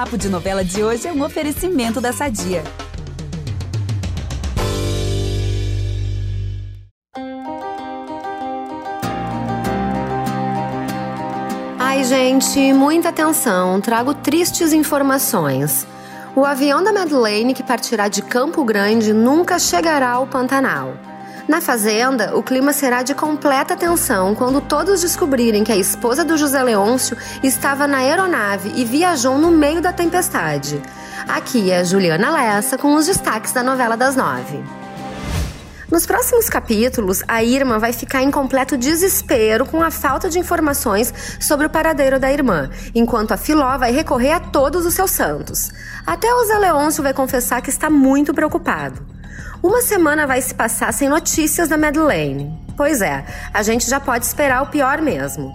Papo de Novela de hoje é um oferecimento da Sadia. Ai, gente, muita atenção. Trago tristes informações. O avião da Madeleine que partirá de Campo Grande nunca chegará ao Pantanal. Na fazenda, o clima será de completa tensão quando todos descobrirem que a esposa do José Leôncio estava na aeronave e viajou no meio da tempestade. Aqui é Juliana Lessa com os destaques da novela das nove. Nos próximos capítulos, a Irma vai ficar em completo desespero com a falta de informações sobre o paradeiro da irmã, enquanto a Filó vai recorrer a todos os seus santos. Até o Zé Leôncio vai confessar que está muito preocupado. Uma semana vai se passar sem notícias da Madeleine. Pois é, a gente já pode esperar o pior mesmo.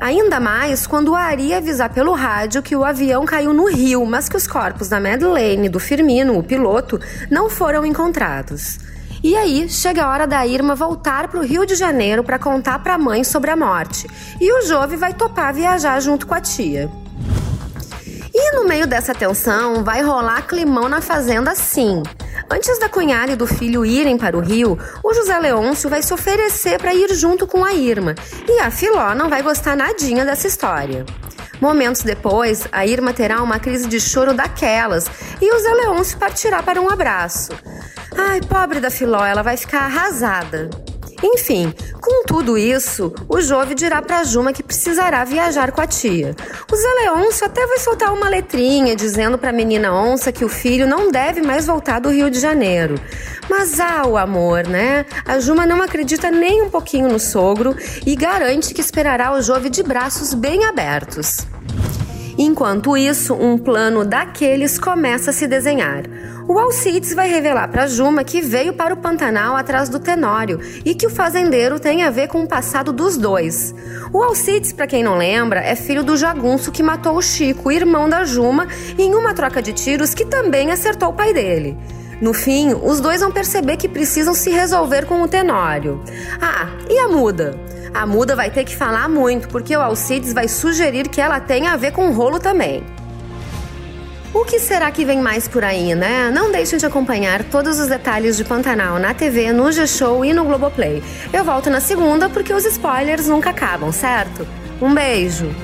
Ainda mais quando o Ari avisar pelo rádio que o avião caiu no rio, mas que os corpos da Madeleine e do Firmino, o piloto, não foram encontrados. E aí, chega a hora da Irma voltar para o Rio de Janeiro para contar para a mãe sobre a morte. E o Jove vai topar viajar junto com a tia. No meio dessa tensão, vai rolar climão na fazenda sim. Antes da cunhada e do filho irem para o Rio, o José Leôncio vai se oferecer para ir junto com a Irma. E a Filó não vai gostar nadinha dessa história. Momentos depois, a Irma terá uma crise de choro daquelas e o Zé Leôncio partirá para um abraço. Ai, pobre da Filó, ela vai ficar arrasada. Enfim, com tudo isso, o Jove dirá para Juma que precisará viajar com a tia. O Zé Leôncio até vai soltar uma letrinha dizendo para a menina onça que o filho não deve mais voltar do Rio de Janeiro. Mas ah, o amor, né? A Juma não acredita nem um pouquinho no sogro e garante que esperará o Jove de braços bem abertos. Enquanto isso, um plano daqueles começa a se desenhar. O Alcides vai revelar para Juma que veio para o Pantanal atrás do Tenório e que o fazendeiro tem a ver com o passado dos dois. O Alcides, para quem não lembra, é filho do jagunço que matou o Chico, irmão da Juma, em uma troca de tiros que também acertou o pai dele. No fim, os dois vão perceber que precisam se resolver com o Tenório. Ah, e a muda? A muda vai ter que falar muito, porque o Alcides vai sugerir que ela tenha a ver com o rolo também. O que será que vem mais por aí, né? Não deixem de acompanhar todos os detalhes de Pantanal na TV, no G-Show e no Globoplay. Eu volto na segunda porque os spoilers nunca acabam, certo? Um beijo!